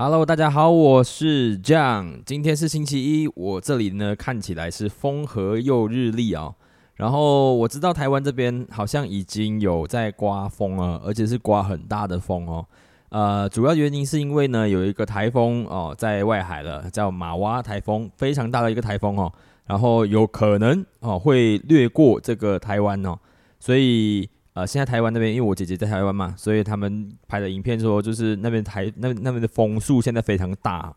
Hello，大家好，我是 John。今天是星期一，我这里呢看起来是风和又日丽哦。然后我知道台湾这边好像已经有在刮风了，而且是刮很大的风哦。呃，主要原因是因为呢有一个台风哦在外海了，叫马哇台风，非常大的一个台风哦。然后有可能哦会掠过这个台湾哦，所以。呃，现在台湾那边，因为我姐姐在台湾嘛，所以他们拍的影片说，就是那边台那那边的风速现在非常大。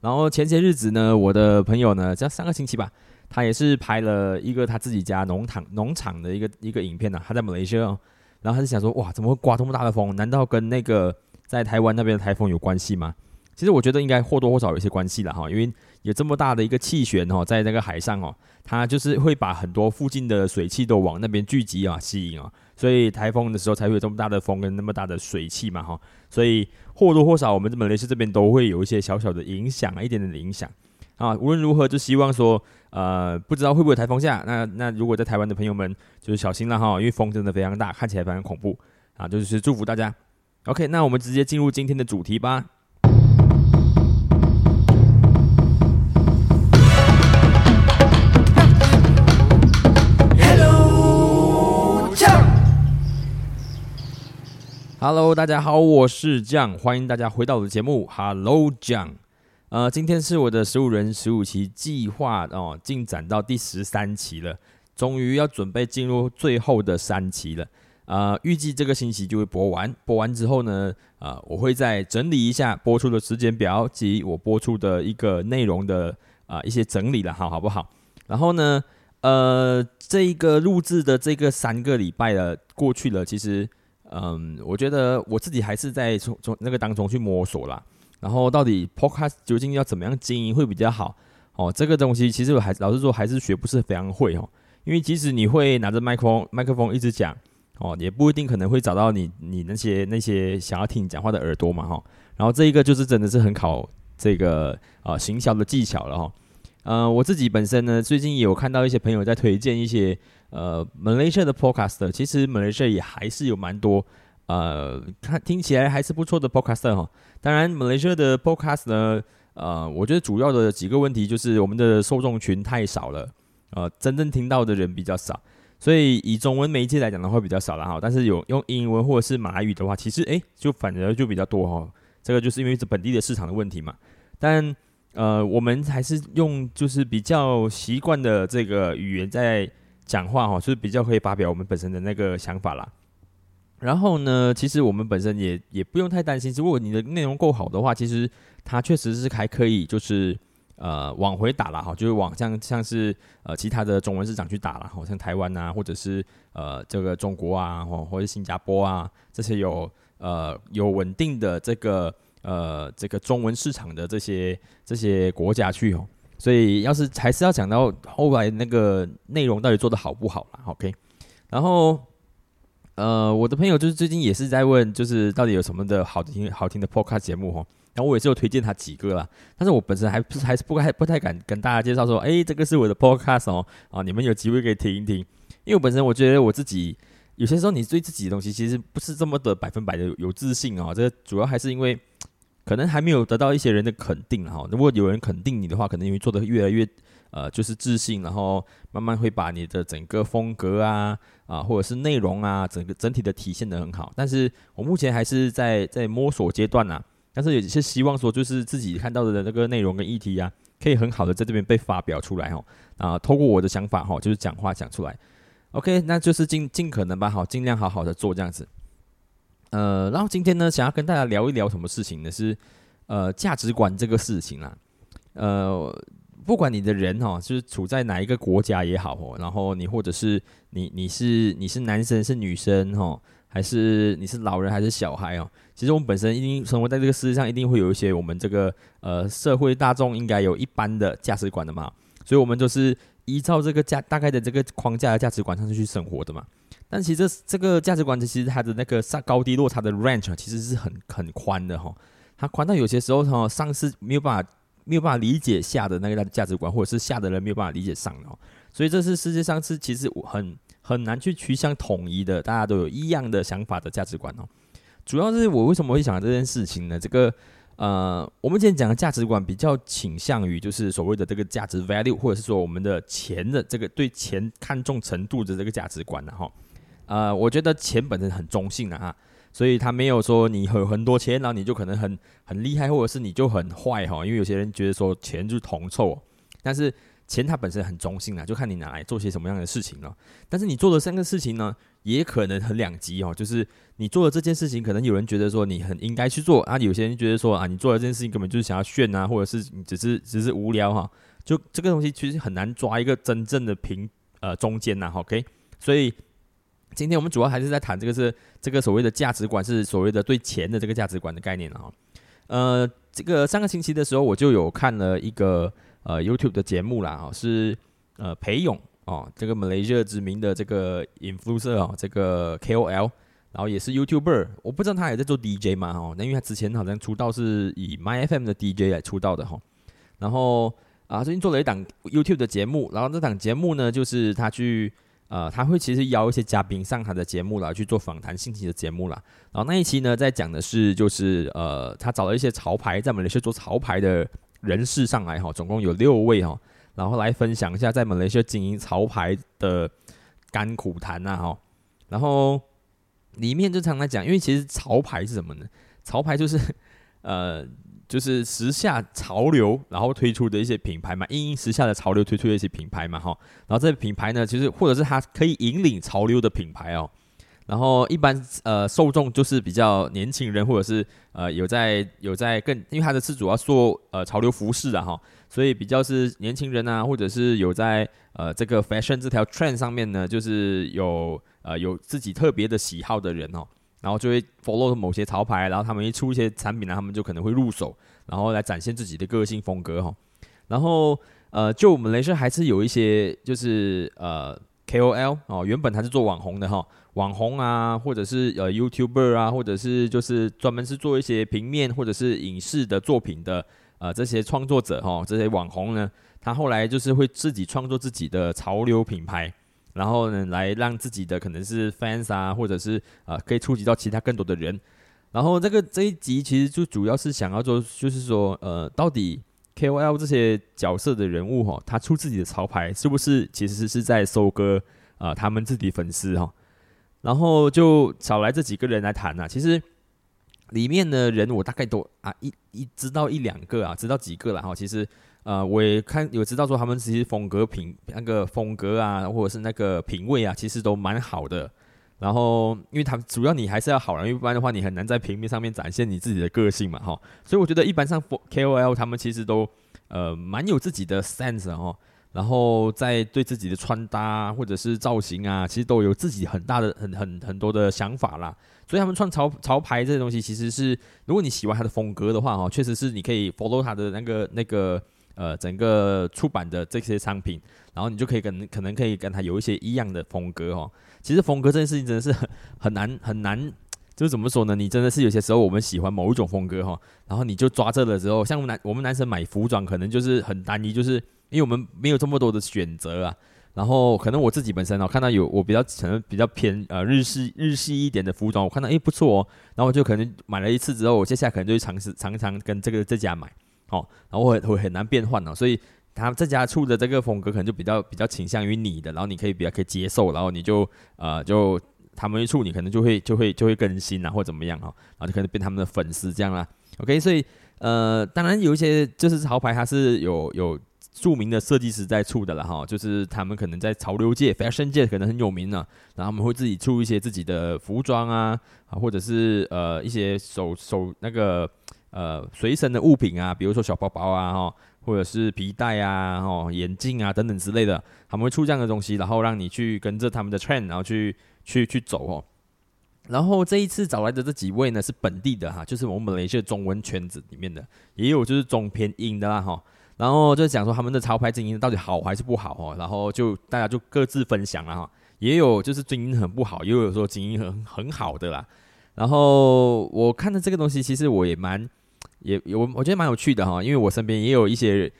然后前些日子呢，我的朋友呢，像上个星期吧，他也是拍了一个他自己家农场农场的一个一个影片呢。他在马来西亚哦，然后他就想说，哇，怎么会刮这么大的风？难道跟那个在台湾那边的台风有关系吗？其实我觉得应该或多或少有一些关系了哈，因为有这么大的一个气旋哦，在那个海上哦，它就是会把很多附近的水汽都往那边聚集啊，吸引啊。所以台风的时候才会有这么大的风跟那么大的水汽嘛，哈，所以或多或少我们这马来西亚这边都会有一些小小的影响啊，一点点的影响啊。无论如何，就希望说，呃，不知道会不会台风下，那那如果在台湾的朋友们就是小心了哈，因为风真的非常大，看起来非常恐怖啊，就是祝福大家。OK，那我们直接进入今天的主题吧。Hello，大家好，我是酱，欢迎大家回到我的节目。Hello，酱，呃，今天是我的十五人十五期计划哦，进展到第十三期了，终于要准备进入最后的三期了。呃，预计这个星期就会播完，播完之后呢，呃，我会再整理一下播出的时间表及我播出的一个内容的啊一些整理了，好好不好？然后呢，呃，这个录制的这个三个礼拜了过去了，其实。嗯，我觉得我自己还是在从从那个当中去摸索啦。然后到底 podcast 究竟要怎么样经营会比较好？哦，这个东西其实我还老实说还是学不是非常会哦。因为即使你会拿着麦克风麦克风一直讲哦，也不一定可能会找到你你那些那些想要听你讲话的耳朵嘛哈。然后这一个就是真的是很考这个啊行销的技巧了哈。嗯，我自己本身呢，最近也有看到一些朋友在推荐一些。呃，Malaysia 的 Podcast 其实 Malaysia 也还是有蛮多，呃，看听起来还是不错的 Podcast 哈。当然，Malaysia 的 Podcast 呢，呃，我觉得主要的几个问题就是我们的受众群太少了，呃，真正听到的人比较少，所以以中文媒介来讲的话比较少了哈。但是有用英文或者是马来语的话，其实诶就反而就比较多哈。这个就是因为是本地的市场的问题嘛。但呃，我们还是用就是比较习惯的这个语言在。讲话哈，就是比较可以发表我们本身的那个想法啦。然后呢，其实我们本身也也不用太担心，如果你的内容够好的话，其实它确实是还可以，就是呃往回打了哈，就是往像像是呃其他的中文市场去打了，好像台湾啊，或者是呃这个中国啊，或或者新加坡啊这些有呃有稳定的这个呃这个中文市场的这些这些国家去哦。所以，要是还是要讲到后来那个内容到底做的好不好啦 o k 然后，呃，我的朋友就是最近也是在问，就是到底有什么的好听好听的 podcast 节目哈。然后我也是有推荐他几个啦，但是我本身还不是还是不太不太敢跟大家介绍说，哎，这个是我的 podcast 哦，啊，你们有机会可以听一听。因为我本身我觉得我自己有些时候你对自己的东西其实不是这么的百分百的有自信哦，这主要还是因为。可能还没有得到一些人的肯定哈。如果有人肯定你的话，可能因为做的越来越呃，就是自信，然后慢慢会把你的整个风格啊啊，或者是内容啊，整个整体的体现的很好。但是我目前还是在在摸索阶段呐。但是也是希望说，就是自己看到的那个内容跟议题啊，可以很好的在这边被发表出来哈。啊，透过我的想法哈，就是讲话讲出来。OK，那就是尽尽可能吧，好，尽量好好的做这样子。呃，然后今天呢，想要跟大家聊一聊什么事情呢？是呃价值观这个事情啦。呃，不管你的人哈，就是处在哪一个国家也好哦，然后你或者是你你是你是男生是女生哈，还是你是老人还是小孩哦？其实我们本身一定生活在这个世界上，一定会有一些我们这个呃社会大众应该有一般的价值观的嘛。所以我们就是依照这个价大概的这个框架的价值观上去生活的嘛。但其实这个价值观，其实它的那个上高低落差的 range 其实是很很宽的哈。它宽到有些时候哈，上是没有办法没有办法理解下的那个价值观，或者是下的人没有办法理解上的。所以这是世界上是其实很很难去趋向统一的，大家都有一样的想法的价值观哦。主要是我为什么会想到这件事情呢？这个呃，我们今天讲的价值观比较倾向于就是所谓的这个价值 value，或者是说我们的钱的这个对钱看重程度的这个价值观的哈。呃，我觉得钱本身很中性的哈，所以他没有说你有很多钱，然后你就可能很很厉害，或者是你就很坏哈。因为有些人觉得说钱就是铜臭，但是钱它本身很中性啊，就看你拿来做些什么样的事情了。但是你做的三个事情呢？也可能很两极哦，就是你做的这件事情，可能有人觉得说你很应该去做啊，有些人觉得说啊，你做的这件事情根本就是想要炫啊，或者是你只是只是无聊哈，就这个东西其实很难抓一个真正的平呃中间呐，OK，所以今天我们主要还是在谈这个是这个所谓的价值观，是所谓的对钱的这个价值观的概念啊，呃，这个上个星期的时候我就有看了一个呃 YouTube 的节目啦，哈，是呃裴勇。哦，这个马来西亚知名的这个 influencer 哦，这个 KOL，然后也是 YouTuber，我不知道他也在做 DJ 嘛哦，那因为他之前好像出道是以 MyFM 的 DJ 来出道的哈，然后啊最近做了一档 YouTube 的节目，然后这档节目呢就是他去呃他会其实邀一些嘉宾上他的节目来去做访谈性质的节目啦。然后那一期呢在讲的是就是呃他找了一些潮牌在马来西亚做潮牌的人士上来哈，总共有六位哈。然后来分享一下在马来西亚经营潮牌的甘苦谈呐哈，然后里面就常来讲，因为其实潮牌是什么呢？潮牌就是呃，就是时下潮流然后推出的一些品牌嘛，因应时下的潮流推出的一些品牌嘛哈。然后这个品牌呢，其实或者是它可以引领潮流的品牌哦。然后一般呃受众就是比较年轻人，或者是呃有在有在更，因为它的是主要做呃潮流服饰的哈。所以比较是年轻人啊，或者是有在呃这个 fashion 这条 trend 上面呢，就是有呃有自己特别的喜好的人哦，然后就会 follow 某些潮牌，然后他们一出一些产品呢，他们就可能会入手，然后来展现自己的个性风格哈。然后呃，就我们雷士还是有一些就是呃 KOL 哦，原本他是做网红的哈，网红啊，或者是呃 YouTuber 啊，或者是就是专门是做一些平面或者是影视的作品的。啊，这些创作者哈，这些网红呢，他后来就是会自己创作自己的潮流品牌，然后呢，来让自己的可能是 fans 啊，或者是啊，可以触及到其他更多的人。然后这个这一集其实就主要是想要做，就是说，呃，到底 KOL 这些角色的人物哈，他出自己的潮牌是不是其实是在收割啊他们自己粉丝哈？然后就找来这几个人来谈呐，其实。里面的人我大概都啊一一知道一两个啊，知道几个了哈。其实呃我也看有知道说他们其实风格品那个风格啊，或者是那个品味啊，其实都蛮好的。然后因为他主要你还是要好人，一般的话你很难在平面上面展现你自己的个性嘛哈。所以我觉得一般上 KOL 他们其实都呃蛮有自己的 sense 哈。然后在对自己的穿搭或者是造型啊，其实都有自己很大的很很很多的想法啦。所以他们穿潮潮牌这些东西，其实是如果你喜欢他的风格的话，哈，确实是你可以 follow 他的那个那个呃整个出版的这些商品，然后你就可以跟可能可以跟他有一些一样的风格，哈。其实风格这件事情真的是很 很难很难，就是怎么说呢？你真的是有些时候我们喜欢某一种风格，哈，然后你就抓这的时候，像男我们男生买服装可能就是很单一，就是因为我们没有这么多的选择啊。然后可能我自己本身哦，看到有我比较可能比较偏呃日系日系一点的服装，我看到诶不错哦，然后就可能买了一次之后，我接下来可能就会尝试常常跟这个这家买，哦，然后会会很难变换哦，所以他这家出的这个风格可能就比较比较倾向于你的，然后你可以比较可以接受，然后你就呃就他们一出你可能就会就会就会更新啊或怎么样哈，然后就可能变他们的粉丝这样啦，OK，所以呃当然有一些就是潮牌它是有有。著名的设计师在出的了哈，就是他们可能在潮流界、fashion 界可能很有名呢，然后他们会自己出一些自己的服装啊，啊，或者是呃一些手手那个呃随身的物品啊，比如说小包包啊哈，或者是皮带啊、哦眼镜啊等等之类的，他们会出这样的东西，然后让你去跟着他们的 trend，然后去去去走哦。然后这一次找来的这几位呢是本地的哈，就是我们马来西亚中文圈子里面的，也有就是中偏英的啦哈。然后就讲说他们的潮牌经营到底好还是不好哦，然后就大家就各自分享了哈，也有就是经营很不好，也有说经营很很好的啦。然后我看的这个东西，其实我也蛮也有我觉得蛮有趣的哈，因为我身边也有一些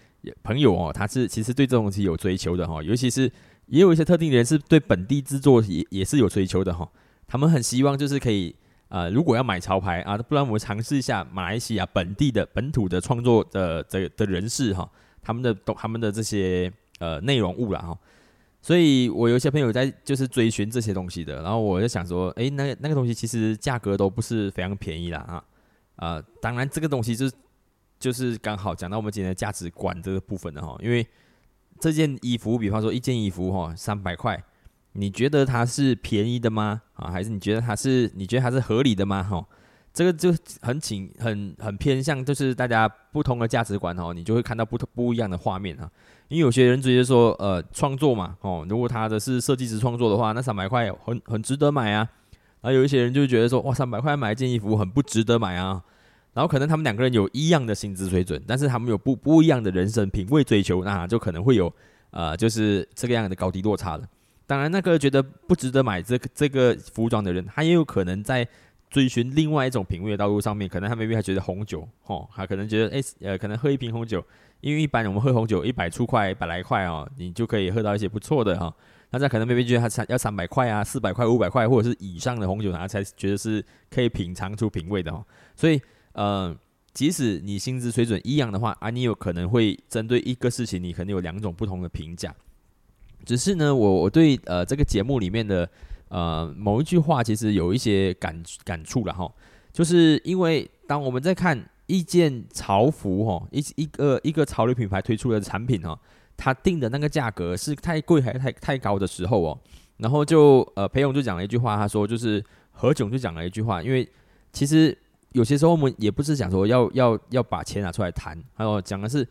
朋友哦，他是其实对这种东西有追求的哈，尤其是也有一些特定的人是对本地制作也也是有追求的哈，他们很希望就是可以呃，如果要买潮牌啊，不然我们尝试一下马来西亚本地的本土的创作的的的人士哈，他们的懂他们的这些呃内容物了哈。所以我有一些朋友在就是追寻这些东西的，然后我就想说，诶，那那个东西其实价格都不是非常便宜啦啊。啊，当然这个东西就是就是刚好讲到我们今天的价值观这个部分的哈，因为这件衣服，比方说一件衣服哈，三百块。你觉得它是便宜的吗？啊，还是你觉得它是你觉得它是合理的吗？哈，这个就很请很很偏向，就是大家不同的价值观哦，你就会看到不同不一样的画面啊。因为有些人直接说，呃，创作嘛，哦，如果他的是设计师创作的话，那三百块很很值得买啊。然后有一些人就觉得说，哇，三百块买一件衣服很不值得买啊。然后可能他们两个人有一样的薪资水准，但是他们有不不一样的人生品味追求，那就可能会有呃，就是这个样的高低落差了。当然，那个觉得不值得买这个这个服装的人，他也有可能在追寻另外一种品味的道路上面。可能他未必还觉得红酒，哦，他可能觉得，诶，呃，可能喝一瓶红酒，因为一般我们喝红酒一百出块、百来块哦，你就可以喝到一些不错的哈。那他可能未必觉得他三要三百块啊、四百块、五百块或者是以上的红酒，他才觉得是可以品尝出品味的哦。所以，呃，即使你薪资水准一样的话，啊，你有可能会针对一个事情，你可能有两种不同的评价。只是呢，我我对呃这个节目里面的呃某一句话，其实有一些感感触了哈。就是因为当我们在看一件潮服哈，一一个一个潮流品牌推出的产品哈，他定的那个价格是太贵还是太太高的时候哦，然后就呃裴勇就讲了一句话，他说就是何炅就讲了一句话，因为其实有些时候我们也不是想说要要要把钱拿出来谈，还有讲的是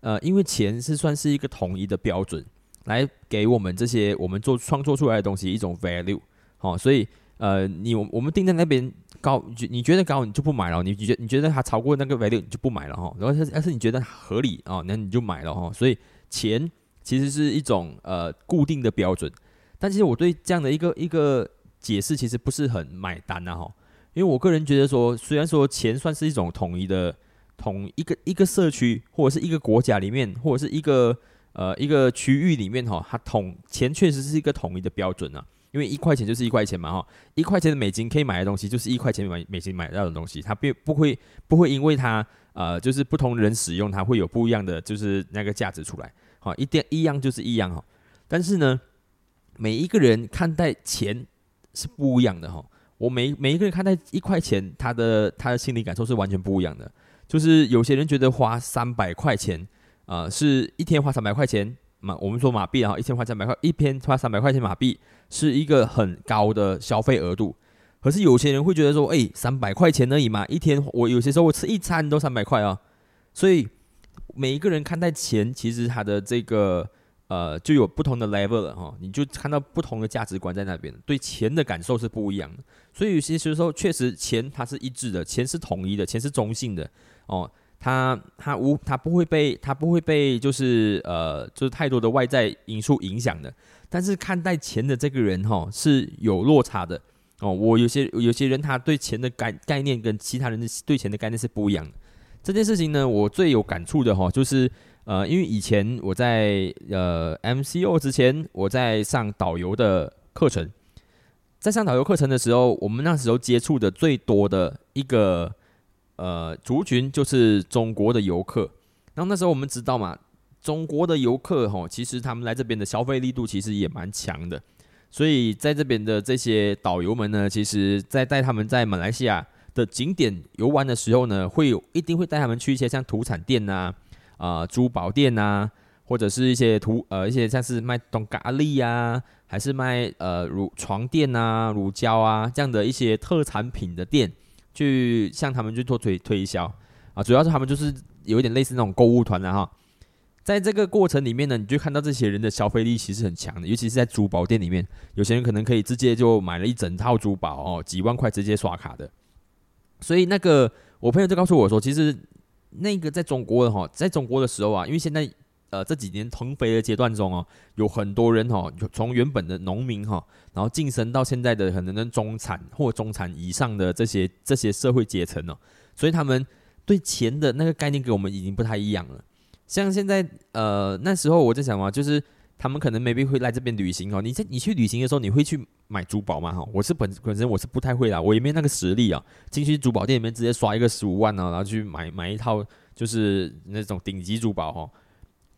呃因为钱是算是一个统一的标准。来给我们这些我们做创作出来的东西一种 value，哦，所以呃，你我我们定在那边高，你觉得高你就不买了，你觉你觉得它超过那个 value 你就不买了哈，然后要是你觉得合理啊，那你就买了哈。所以钱其实是一种呃固定的标准，但其实我对这样的一个一个解释其实不是很买单呐哈，因为我个人觉得说，虽然说钱算是一种统一的统一个一个社区或者是一个国家里面或者是一个。呃，一个区域里面哈，它统钱确实是一个统一的标准啊，因为一块钱就是一块钱嘛哈，一块钱的美金可以买的东西就是一块钱买美金买到的东西，它并不会不会因为它呃就是不同人使用它会有不一样的就是那个价值出来，好一点一样就是一样哈，但是呢，每一个人看待钱是不一样的哈，我每每一个人看待一块钱，他的他的心理感受是完全不一样的，就是有些人觉得花三百块钱。呃，是一天花三百块钱马，我们说马币啊，一天花三百块，一天花三百块钱马币是一个很高的消费额度。可是有些人会觉得说，哎，三百块钱而已嘛，一天我有些时候我吃一餐都三百块啊。所以每一个人看待钱，其实他的这个呃就有不同的 level 了哈，你就看到不同的价值观在那边，对钱的感受是不一样的。所以有些时候确实钱它是一致的，钱是统一的，钱是中性的哦。他他无他不会被他不会被就是呃就是太多的外在因素影响的，但是看待钱的这个人哈是有落差的哦。我有些有些人他对钱的概概念跟其他人的对钱的概念是不一样的。这件事情呢，我最有感触的哈就是呃，因为以前我在呃 MCO 之前我在上导游的课程，在上导游课程的时候，我们那时候接触的最多的一个。呃，族群就是中国的游客。然后那时候我们知道嘛，中国的游客哈，其实他们来这边的消费力度其实也蛮强的。所以在这边的这些导游们呢，其实在带他们在马来西亚的景点游玩的时候呢，会有一定会带他们去一些像土产店呐、啊珠宝店呐，或者是一些土呃一些像是卖东咖喱啊，还是卖呃乳床垫啊、乳胶啊这样的一些特产品的店。去向他们去做推推销啊，主要是他们就是有一点类似那种购物团的哈。在这个过程里面呢，你就看到这些人的消费力其实很强的，尤其是在珠宝店里面，有些人可能可以直接就买了一整套珠宝哦，几万块直接刷卡的。所以那个我朋友就告诉我说，其实那个在中国的哈，在中国的时候啊，因为现在。呃，这几年腾飞的阶段中哦，有很多人哦，从原本的农民哈，然后晋升到现在的可能的中产或中产以上的这些这些社会阶层哦，所以他们对钱的那个概念跟我们已经不太一样了。像现在呃那时候我在想嘛，就是他们可能 maybe 会来这边旅行哦。你在你去旅行的时候，你会去买珠宝吗？哈，我是本本身我是不太会啦，我也没那个实力啊。进去珠宝店里面直接刷一个十五万呢，然后去买买一套就是那种顶级珠宝哈。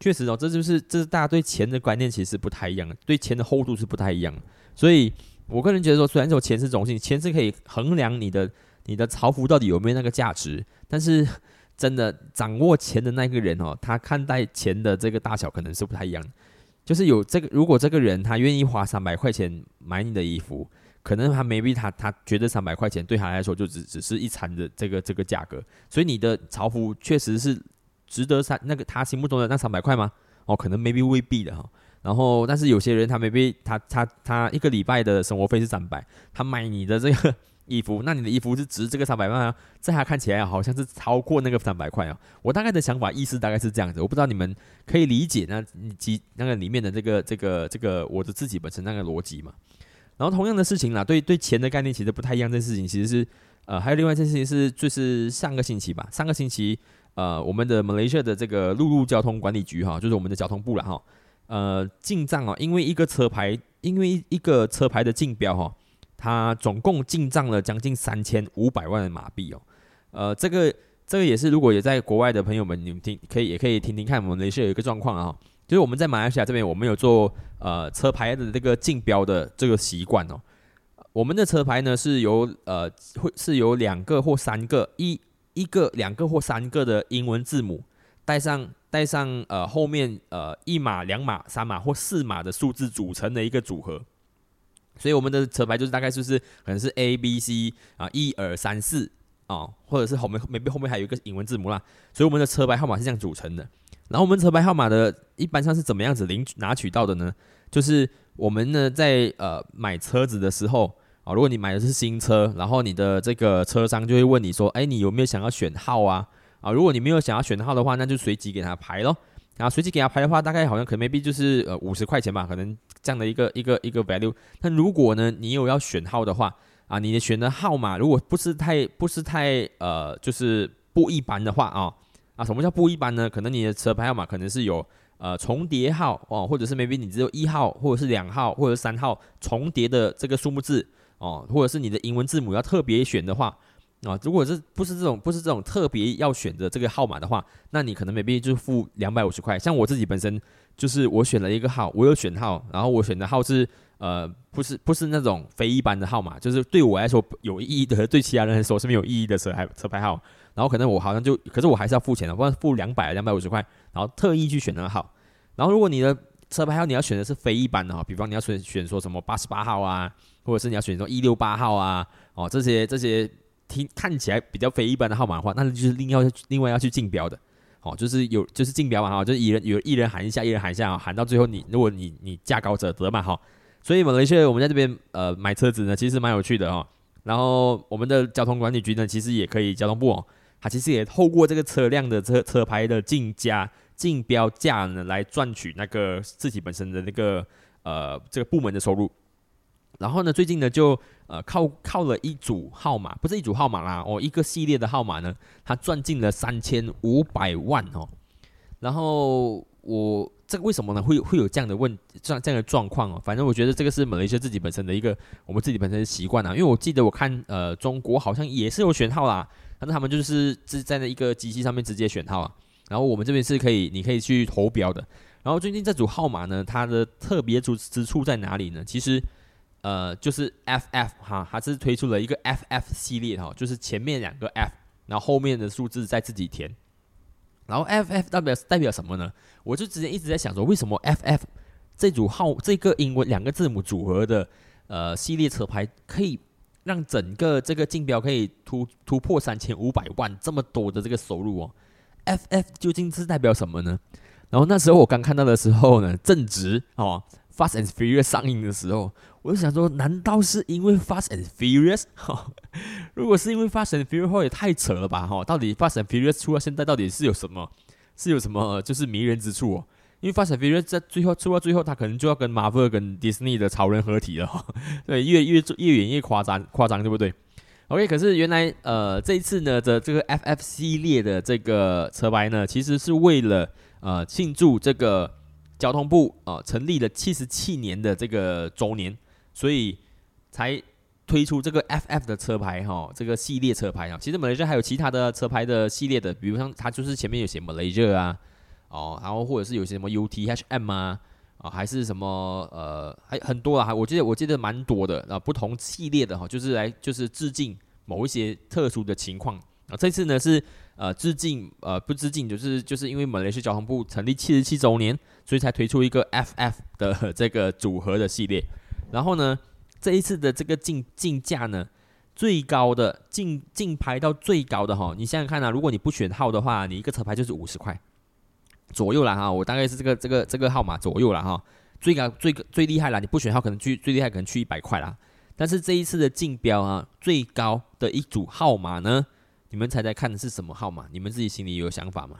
确实哦，这就是这是大家对钱的观念其实不太一样，对钱的厚度是不太一样。所以我个人觉得说，虽然说钱是中性，钱是可以衡量你的你的潮服到底有没有那个价值，但是。真的掌握钱的那个人哦，他看待钱的这个大小可能是不太一样。就是有这个，如果这个人他愿意花三百块钱买你的衣服，可能他 maybe 他他觉得三百块钱对他来说就只只是一餐的这个这个价格。所以你的潮服确实是值得三那个他心目中的那三百块吗？哦，可能 maybe 未必的哈。然后，但是有些人他 maybe 他他他一个礼拜的生活费是三百，他买你的这个。衣服，那你的衣服是值这个三百万啊？在他看起来好像是超过那个三百块啊。我大概的想法意思大概是这样子，我不知道你们可以理解那几那个里面的这个这个这个我的自己本身那个逻辑嘛。然后同样的事情啦，对对钱的概念其实不太一样。这事情其实是呃，还有另外一件事情是，就是上个星期吧，上个星期呃，我们的马来西亚的这个陆路交通管理局哈，就是我们的交通部了哈，呃，进账哦，因为一个车牌，因为一个车牌的竞标哈。它总共进账了将近三千五百万的马币哦，呃，这个这个也是，如果也在国外的朋友们，你们听可以也可以听听看，我们雷士有一个状况啊，就是我们在马来西亚这边，我们有做呃车牌的这个竞标的这个习惯哦。我们的车牌呢是由呃会是由两个或三个一一个两个或三个的英文字母带上带上呃后面呃一码两码三码或四码的数字组成的一个组合。所以我们的车牌就是大概就是可能是 A B C 啊一二三四啊，或者是后面 maybe 后面还有一个英文字母啦。所以我们的车牌号码是这样组成的。然后我们车牌号码的一般上是怎么样子领拿取到的呢？就是我们呢在呃买车子的时候啊，如果你买的是新车，然后你的这个车商就会问你说，哎，你有没有想要选号啊？啊，如果你没有想要选号的话，那就随机给他排咯。然后随机给他排的话，大概好像可能 maybe 就是呃五十块钱吧，可能这样的一个一个一个 value。那如果呢，你有要选号的话，啊，你的选的号码如果不是太不是太呃就是不一般的话啊啊，什么叫不一般呢？可能你的车牌号码可能是有呃重叠号哦，或者是 maybe 你只有一号或者是两号或者三号重叠的这个数目字哦，或者是你的英文字母要特别选的话。啊，如果是不是这种不是这种特别要选择这个号码的话，那你可能没必要就付两百五十块。像我自己本身就是我选了一个号，我有选号，然后我选的号是呃不是不是那种非一般的号码，就是对我来说有意义的，对其他人来说是没有意义的车牌车牌号。然后可能我好像就，可是我还是要付钱的，不然付两百两百五十块，然后特意去选那个号。然后如果你的车牌号你要选的是非一般的哈，比方你要选选说什么八十八号啊，或者是你要选中一六八号啊，哦这些这些。听看起来比较非一般的号码的话，那就是另要另外要去竞标的，哦，就是有就是竞标嘛哈，就是一人有一人喊一下，一人喊一下，喊到最后你如果你你价高者得嘛哈，所以马来西亚我们在这边呃买车子呢，其实蛮有趣的哈。然后我们的交通管理局呢，其实也可以交通部哦，它其实也透过这个车辆的车车牌的竞价竞标价呢，来赚取那个自己本身的那个呃这个部门的收入。然后呢，最近呢就呃靠靠了一组号码，不是一组号码啦，哦，一个系列的号码呢，他赚进了三千五百万哦。然后我这个为什么呢？会会有这样的问这样这样的状况哦？反正我觉得这个是马来西亚自己本身的一个我们自己本身的习惯啊。因为我记得我看呃中国好像也是有选号啦，但是他们就是是在那一个机器上面直接选号啊。然后我们这边是可以你可以去投标的。然后最近这组号码呢，它的特别之之处在哪里呢？其实。呃，就是 F F 哈，它是推出了一个 F F 系列哈，就是前面两个 F，然后后面的数字再自己填。然后 F F 代表代表什么呢？我就之前一直在想说，为什么 F F 这组号这个英文两个字母组合的呃系列车牌，可以让整个这个竞标可以突突破三千五百万这么多的这个收入哦？F F 究竟是代表什么呢？然后那时候我刚看到的时候呢，正值哦。Fast and Furious 上映的时候，我就想说，难道是因为 Fast and Furious？哈，如果是因为 Fast and Furious，也太扯了吧！哈，到底 Fast and Furious 出到现在到底是有什么？是有什么就是迷人之处哦？因为 Fast and Furious 在最后出到最后，他可能就要跟 Marvel 跟 Disney 的超人合体了。哈，对，越越越远越夸张，夸张对不对？OK，可是原来呃这一次呢的这个 FF 系列的这个车牌呢，其实是为了呃庆祝这个。交通部啊成立了七十七年的这个周年，所以才推出这个 FF 的车牌哈，这个系列车牌啊。其实马来西亚还有其他的车牌的系列的，比如像它就是前面有写马来西亚啊，哦，然后或者是有些什么 UTHM 啊，啊还是什么呃还很多啊，我记得我记得蛮多的啊，不同系列的哈，就是来就是致敬某一些特殊的情况啊。这次呢是。呃，致敬呃不致敬，就是就是因为马来西亚交通部成立七十七周年，所以才推出一个 FF 的这个组合的系列。然后呢，这一次的这个竞竞价呢，最高的竞竞拍到最高的哈，你想想看啊，如果你不选号的话，你一个车牌就是五十块左右了哈。我大概是这个这个这个号码左右了哈。最高最最厉害了，你不选号可能去最厉害可能去一百块啦。但是这一次的竞标啊，最高的一组号码呢？你们猜猜看的是什么号码？你们自己心里有想法吗？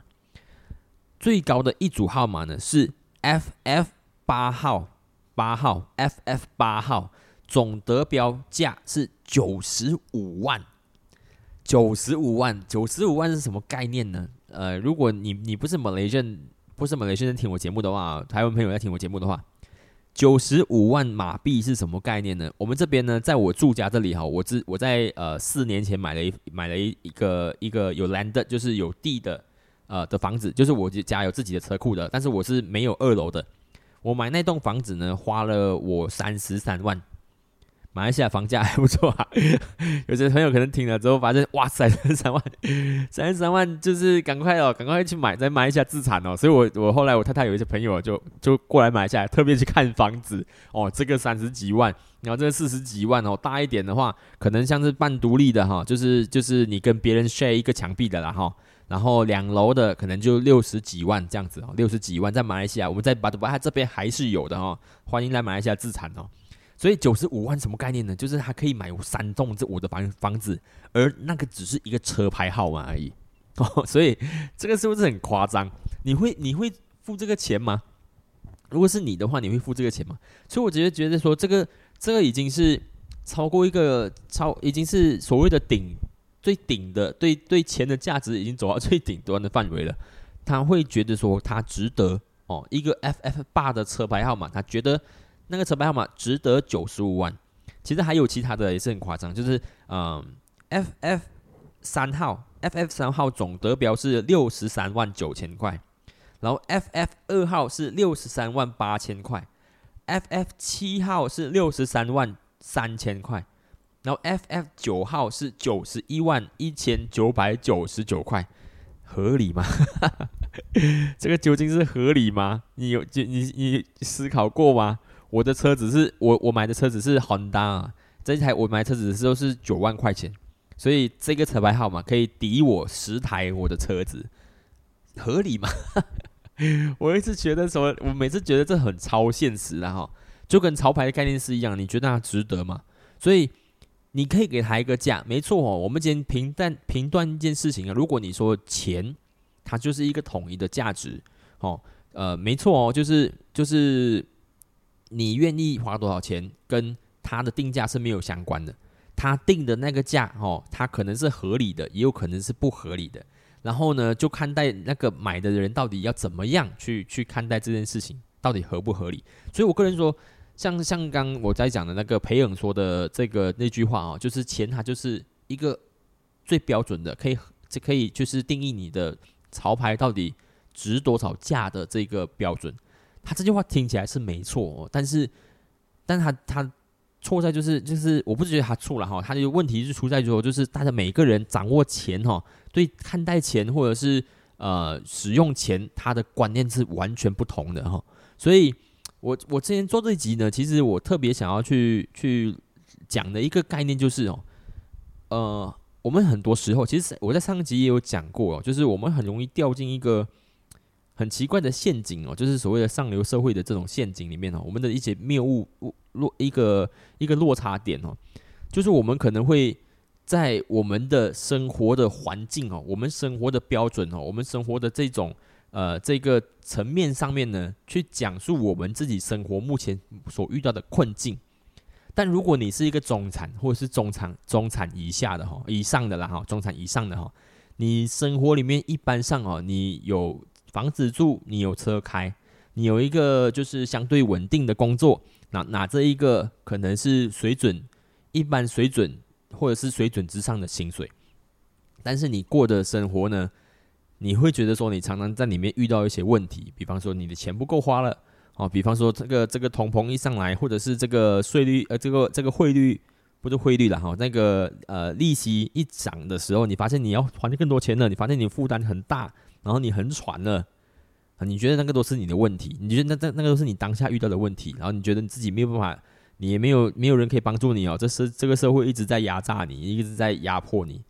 最高的一组号码呢是 FF 八号，八号 FF 八号，总得标价是九十五万，九十五万，九十五万是什么概念呢？呃，如果你你不是马来人，不是马来人听我节目的话，台湾朋友在听我节目的话。九十五万马币是什么概念呢？我们这边呢，在我住家这里哈，我之我在呃四年前买了一买了一一个一个有 land 就是有地的呃的房子，就是我家有自己的车库的，但是我是没有二楼的。我买那栋房子呢，花了我三十三万。马来西亚房价还不错啊，有些朋友可能听了之后发现，哇塞，三十三万，三十三万就是赶快哦，赶快去买，在马来西亚自产哦。所以，我我后来我太太有一些朋友就就过来买下来，特别去看房子哦。这个三十几万，然后这个四十几万哦，大一点的话，可能像是半独立的哈，就是就是你跟别人 share 一个墙壁的啦哈。然后两楼的可能就六十几万这样子哦，六十几万在马来西亚，我们在巴杜巴这边还是有的哦，欢迎来马来西亚自产哦。所以九十五万什么概念呢？就是他可以买三栋这我的房房子，而那个只是一个车牌号码而已。哦，所以这个是不是很夸张？你会你会付这个钱吗？如果是你的话，你会付这个钱吗？所以我直接觉得说，这个这个已经是超过一个超，已经是所谓的顶最顶的，对对钱的价值已经走到最顶端的范围了。他会觉得说，他值得哦，一个 FF 八的车牌号码，他觉得。那个车牌号码值得九十五万，其实还有其他的也是很夸张，就是嗯，FF 三号，FF 三号总得标是六十三万九千块，然后 FF 二号是六十三万八千块，FF 七号是六十三万三千块，然后 FF 九号是九十一万一千九百九十九块，合理吗？这个究竟是合理吗？你有你你思考过吗？我的车子是我我买的车子是 Honda，这一台我买车子的时候是九万块钱，所以这个车牌号码可以抵我十台我的车子，合理吗？我一直觉得说，我每次觉得这很超现实的哈，就跟潮牌的概念是一样，你觉得它值得吗？所以你可以给他一个价，没错哦。我们今天评断评断一件事情啊，如果你说钱，它就是一个统一的价值，哦，呃，没错哦，就是就是。你愿意花多少钱，跟他的定价是没有相关的。他定的那个价，哦，他可能是合理的，也有可能是不合理的。然后呢，就看待那个买的人到底要怎么样去去看待这件事情，到底合不合理。所以我个人说，像像刚我在讲的那个裴勇说的这个那句话哦，就是钱它就是一个最标准的，可以这可以就是定义你的潮牌到底值多少价的这个标准。他这句话听起来是没错，哦但是，但他他错在就是就是我不觉得他错了哈，他的问题是出在说就是大家每个人掌握钱哈，对看待钱或者是呃使用钱，他的观念是完全不同的哈。所以，我我之前做这一集呢，其实我特别想要去去讲的一个概念就是哦，呃，我们很多时候其实我在上一集也有讲过哦，就是我们很容易掉进一个。很奇怪的陷阱哦，就是所谓的上流社会的这种陷阱里面哦，我们的一些谬误落一个一个落差点哦，就是我们可能会在我们的生活的环境哦，我们生活的标准哦，我们生活的这种呃这个层面上面呢，去讲述我们自己生活目前所遇到的困境。但如果你是一个中产或者是中产中产以下的哈，以上的啦哈，中产以上的哈，你生活里面一般上哦，你有。房子住，你有车开，你有一个就是相对稳定的工作，拿拿这一个可能是水准一般水准或者是水准之上的薪水，但是你过的生活呢，你会觉得说你常常在里面遇到一些问题，比方说你的钱不够花了，哦，比方说这个这个通膨一上来，或者是这个税率呃这个这个汇率不是汇率了哈，那个呃利息一涨的时候，你发现你要还更多钱了，你发现你负担很大，然后你很喘了啊。你觉得那个都是你的问题？你觉得那那那个都是你当下遇到的问题？然后你觉得你自己没有办法，你也没有没有人可以帮助你哦。这是这个社会一直在压榨你，一直在压迫你。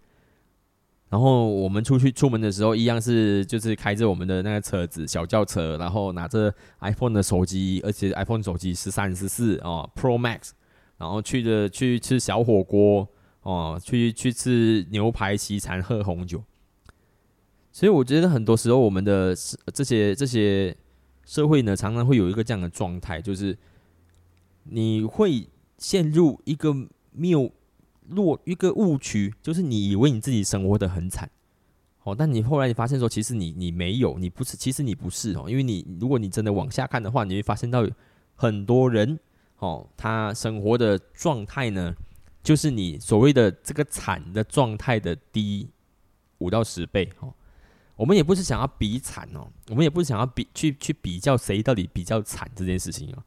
然后我们出去出门的时候，一样是就是开着我们的那个车子小轿车，然后拿着 iPhone 的手机，而且 iPhone 手机十三十四哦 Pro Max，然后去的去吃小火锅哦，去去吃牛排西餐，喝红酒。所以我觉得很多时候，我们的这些这些社会呢，常常会有一个这样的状态，就是你会陷入一个谬落一个误区，就是你以为你自己生活的很惨，哦，但你后来你发现说，其实你你没有，你不是，其实你不是哦，因为你如果你真的往下看的话，你会发现到很多人哦，他生活的状态呢，就是你所谓的这个惨的状态的低五到十倍哦。我们也不是想要比惨哦，我们也不是想要比去去比较谁到底比较惨这件事情哦。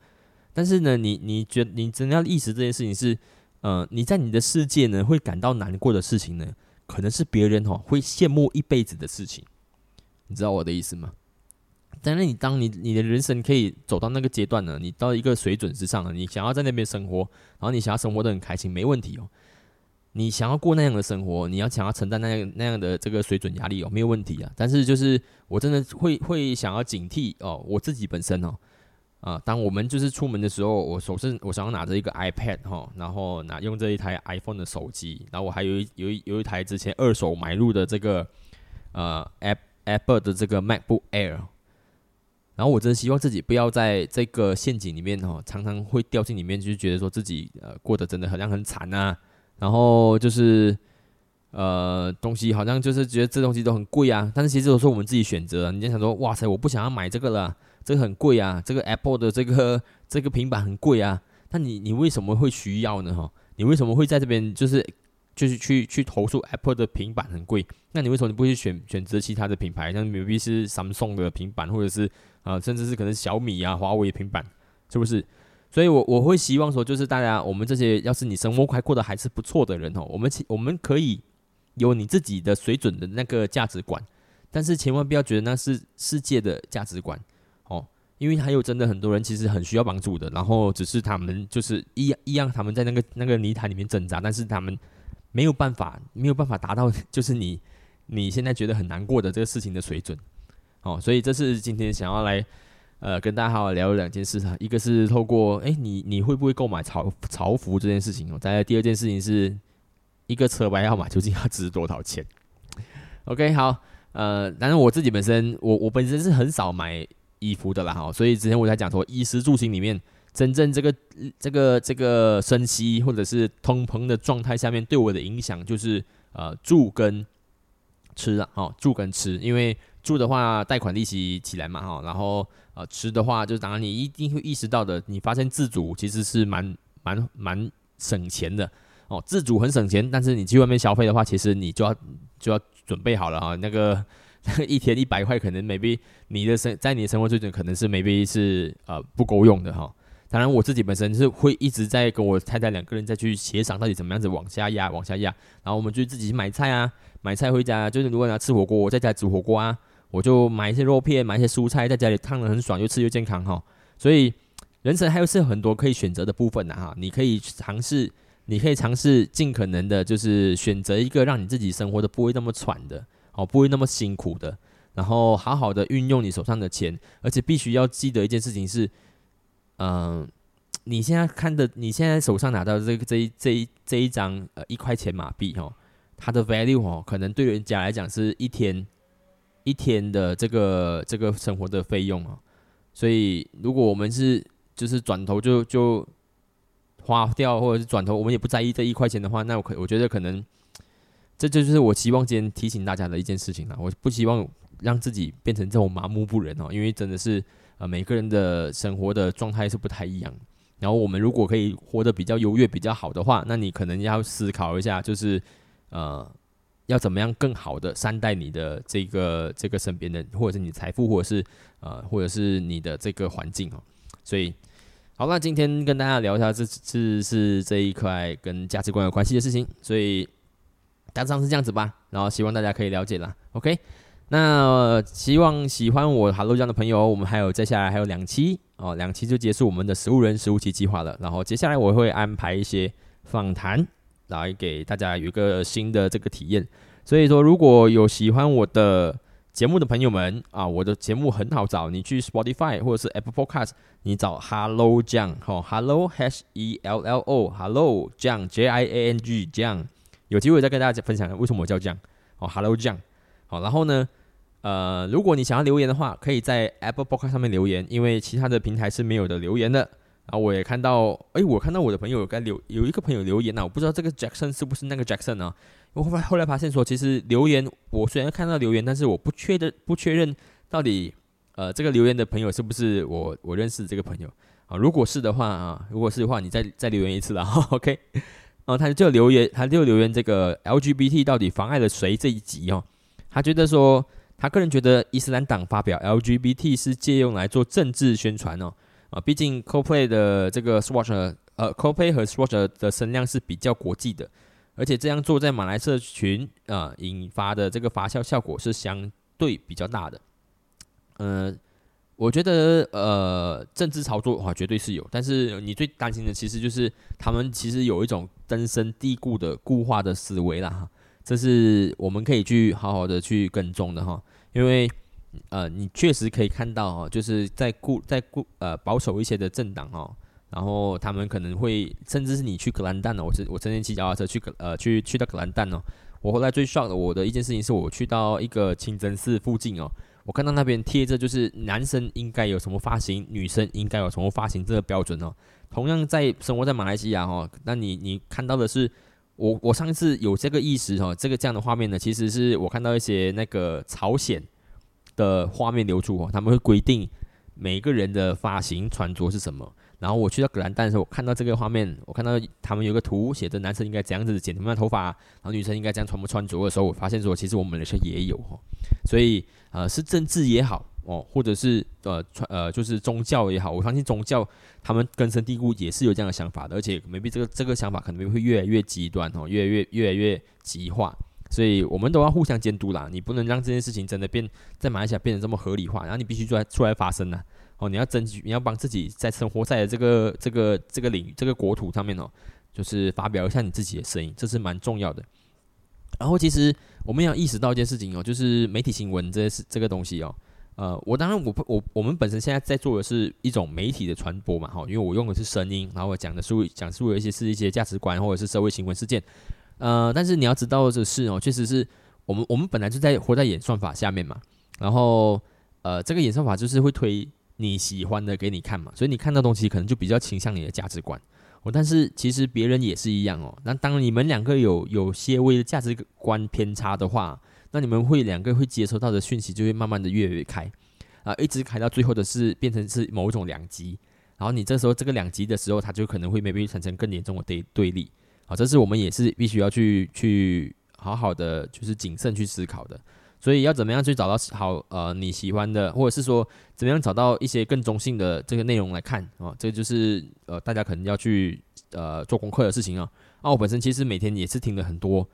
但是呢，你你觉你真的要意识这件事情是，呃，你在你的世界呢会感到难过的事情呢，可能是别人哦会羡慕一辈子的事情。你知道我的意思吗？但是你当你你的人生可以走到那个阶段呢，你到一个水准之上了，你想要在那边生活，然后你想要生活的很开心，没问题哦。你想要过那样的生活，你要想要承担那样那样的这个水准压力哦，没有问题啊。但是就是我真的会会想要警惕哦，我自己本身哦，啊，当我们就是出门的时候，我手上我想要拿着一个 iPad 哈，然后拿用这一台 iPhone 的手机，然后我还有一有一有一台之前二手买入的这个呃 App Apple 的这个 MacBook Air，然后我真希望自己不要在这个陷阱里面哦，常常会掉进里面，就是觉得说自己呃过得真的好像很惨啊。然后就是，呃，东西好像就是觉得这东西都很贵啊，但是其实都是我们自己选择。你就想说，哇塞，我不想要买这个了，这个很贵啊，这个 Apple 的这个这个平板很贵啊。那你你为什么会需要呢？哈，你为什么会在这边就是就是去去投诉 Apple 的平板很贵？那你为什么你不去选选择其他的品牌，像 maybe 是 Samsung 的平板，或者是啊，甚至是可能小米啊、华为平板，是不是？所以，我我会希望说，就是大家，我们这些要是你生活还过得还是不错的人哦，我们我们可以有你自己的水准的那个价值观，但是千万不要觉得那是世界的价值观，因为还有真的很多人其实很需要帮助的，然后只是他们就是一一样，他们在那个那个泥潭里面挣扎，但是他们没有办法没有办法达到就是你你现在觉得很难过的这个事情的水准哦，所以这是今天想要来。呃，跟大家好好聊两件事哈，一个是透过哎，你你会不会购买潮潮服这件事情哦？再来第二件事情是一个车牌号码究竟要值多少钱？OK，好，呃，但是我自己本身我我本身是很少买衣服的啦哈，所以之前我在讲说衣食住行里面，真正这个这个这个升息或者是通膨的状态下面对我的影响就是呃住跟吃啊，哈，住跟吃，因为住的话贷款利息起来嘛哈，然后。呃，吃的话，就是当然你一定会意识到的。你发现自主其实是蛮蛮蛮省钱的哦，自主很省钱。但是你去外面消费的话，其实你就要就要准备好了哈。那个 一天一百块，可能 maybe 你的生在你的生活水准可能是 maybe 是呃不够用的哈。当然我自己本身是会一直在跟我太太两个人再去协商到底怎么样子往下压，往下压。然后我们就自己去买菜啊，买菜回家，就是如果要吃火锅，我在家煮火锅啊。我就买一些肉片，买一些蔬菜，在家里烫的很爽，又吃又健康哈。所以人生还有是很多可以选择的部分的哈。你可以尝试，你可以尝试尽可能的，就是选择一个让你自己生活的不会那么喘的，哦，不会那么辛苦的，然后好好的运用你手上的钱，而且必须要记得一件事情是，嗯，你现在看的，你现在手上拿到这个这一这一这一张呃一块钱马币哦，它的 value 哦，可能对人家来讲是一天。一天的这个这个生活的费用啊，所以如果我们是就是转头就就花掉，或者是转头我们也不在意这一块钱的话，那我可我觉得可能这就是我希望今天提醒大家的一件事情了。我不希望让自己变成这种麻木不仁哦，因为真的是呃每个人的生活的状态是不太一样。然后我们如果可以活得比较优越、比较好的话，那你可能要思考一下，就是呃要怎么样更好的善待你的这个这个身边的，或者是你财富，或者是呃或者是你的这个环境哦。所以好，那今天跟大家聊一下这次是这一块跟价值观有关系的事情，所以大致上是这样子吧。然后希望大家可以了解啦。OK。那希望喜欢我 Hello 酱的朋友，我们还有接下来还有两期哦，两期就结束我们的十五人十五期计划了。然后接下来我会安排一些访谈来给大家有一个新的这个体验。所以说，如果有喜欢我的节目的朋友们啊，我的节目很好找，你去 Spotify 或者是 Apple Podcast，你找 Hello 酱哦，Hello H E L L O Hello 酱 J I A N G 酱，有机会再跟大家分享为什么我叫酱哦，Hello 酱。好，然后呢，呃，如果你想要留言的话，可以在 Apple Podcast 上面留言，因为其他的平台是没有的留言的。然后我也看到，哎，我看到我的朋友有在留，有一个朋友留言呢，我不知道这个 Jackson 是不是那个 Jackson 呢？我后来后来发现说，其实留言我虽然看到留言，但是我不确认不确认到底呃这个留言的朋友是不是我我认识的这个朋友啊？如果是的话啊，如果是的话，你再再留言一次了，OK？哦，他就留言，他就留言这个 LGBT 到底妨碍了谁这一集哦。他觉得说，他个人觉得伊斯兰党发表 LGBT 是借用来做政治宣传哦，啊，毕竟 CoPlay 的这个 Swatch 呃，CoPlay 和 Swatch 的声量是比较国际的，而且这样做在马来社群啊引发的这个发酵效果是相对比较大的。嗯，我觉得呃政治操作的话绝对是有，但是你最担心的其实就是他们其实有一种根深蒂固的固化的思维啦哈。这是我们可以去好好的去跟踪的哈，因为呃，你确实可以看到哈，就是在固在固呃保守一些的政党哦，然后他们可能会甚至是你去格兰丹哦，我是我曾经骑脚踏车去格呃去去到格兰丹哦，我后来最爽的我的一件事情是我去到一个清真寺附近哦，我看到那边贴着就是男生应该有什么发型，女生应该有什么发型这个标准哦，同样在生活在马来西亚哈，那你你看到的是。我我上次有这个意识哦，这个这样的画面呢，其实是我看到一些那个朝鲜的画面流出哦，他们会规定每个人的发型穿着是什么。然后我去到格兰丹的时候，我看到这个画面，我看到他们有个图写着男生应该这样子剪什么样的头发，然后女生应该这样穿不穿着的时候，我发现说其实我们的是也有哈，所以呃是政治也好。哦，或者是呃传呃就是宗教也好，我相信宗教他们根深蒂固也是有这样的想法的，而且 maybe 这个这个想法可能会越来越极端哦，越来越越来越极化，所以我们都要互相监督啦。你不能让这件事情真的变在马来西亚变得这么合理化，然后你必须出来出来发声呐。哦，你要争取，你要帮自己在生活在这个这个这个领域这个国土上面哦，就是发表一下你自己的声音，这是蛮重要的。然后其实我们要意识到一件事情哦，就是媒体新闻这是这个东西哦。呃，我当然我我我们本身现在在做的是一种媒体的传播嘛，哈，因为我用的是声音，然后我讲的是讲述的一些是一些价值观或者是社会新闻事件，呃，但是你要知道的是哦，确实是我们我们本来就在活在演算法下面嘛，然后呃，这个演算法就是会推你喜欢的给你看嘛，所以你看到东西可能就比较倾向你的价值观，哦，但是其实别人也是一样哦，那当你们两个有有些微的价值观偏差的话。那你们会两个会接收到的讯息就会慢慢的越来越开，啊，一直开到最后的是变成是某种两极，然后你这时候这个两极的时候，它就可能会 maybe 产生更严重的对对立，啊，这是我们也是必须要去去好好的就是谨慎去思考的，所以要怎么样去找到好呃你喜欢的，或者是说怎么样找到一些更中性的这个内容来看啊，这就是呃大家可能要去呃做功课的事情啊，啊，我本身其实每天也是听了很多。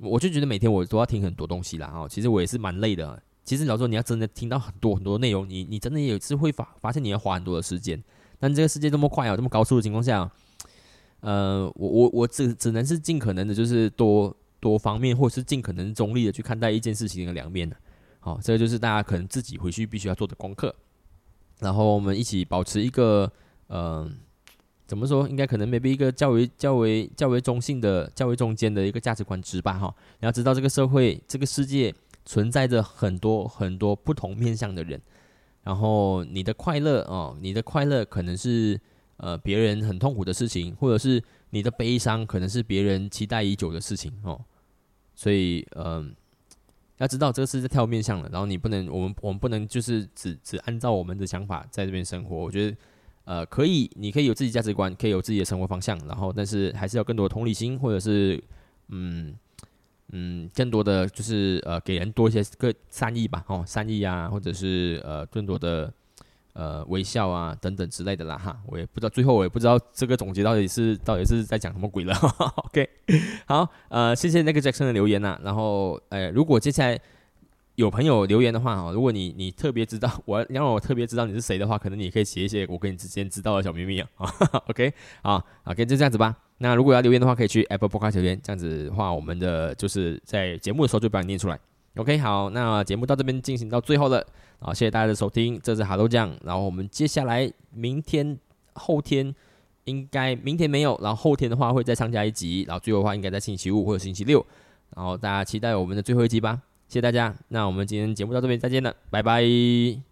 我就觉得每天我都要听很多东西啦，哦，其实我也是蛮累的。其实老说你要真的听到很多很多内容，你你真的也是会发发现你要花很多的时间。但这个世界这么快啊，这么高速的情况下，呃，我我我只只能是尽可能的，就是多多方面，或是尽可能中立的去看待一件事情的两面的。好，这个就是大家可能自己回去必须要做的功课。然后我们一起保持一个，嗯。怎么说？应该可能 maybe 一个较为较为较为中性的、较为中间的一个价值观值吧，哈。你要知道，这个社会、这个世界存在着很多很多不同面向的人。然后你的快乐哦，你的快乐可能是呃别人很痛苦的事情，或者是你的悲伤可能是别人期待已久的事情哦。所以，嗯，要知道这个是在跳面向的，然后你不能，我们我们不能就是只只按照我们的想法在这边生活。我觉得，呃，可以，你可以有自己价值观，可以有自己的生活方向，然后但是还是要更多的同理心，或者是嗯嗯，更多的就是呃，给人多一些个善意吧，哦，善意啊，或者是呃，更多的。呃，微笑啊，等等之类的啦，哈，我也不知道，最后我也不知道这个总结到底是到底是在讲什么鬼了。OK，好，呃，谢谢那个 Jackson 的留言呐。然后，呃，如果接下来有朋友留言的话，哈，如果你你特别知道我，让我特别知道你是谁的话，可能你可以写一些我跟你之间知道的小秘密啊。OK，好，OK，就这样子吧。那如果要留言的话，可以去 Apple Podcast 留言，这样子的话，我们的就是在节目的时候就把你念出来。OK，好，那节目到这边进行到最后了。好，谢谢大家的收听，这是哈喽酱。然后我们接下来明天、后天应该明天没有，然后后天的话会再上加一集，然后最后的话应该在星期五或者星期六。然后大家期待我们的最后一集吧，谢谢大家。那我们今天节目到这边再见了，拜拜。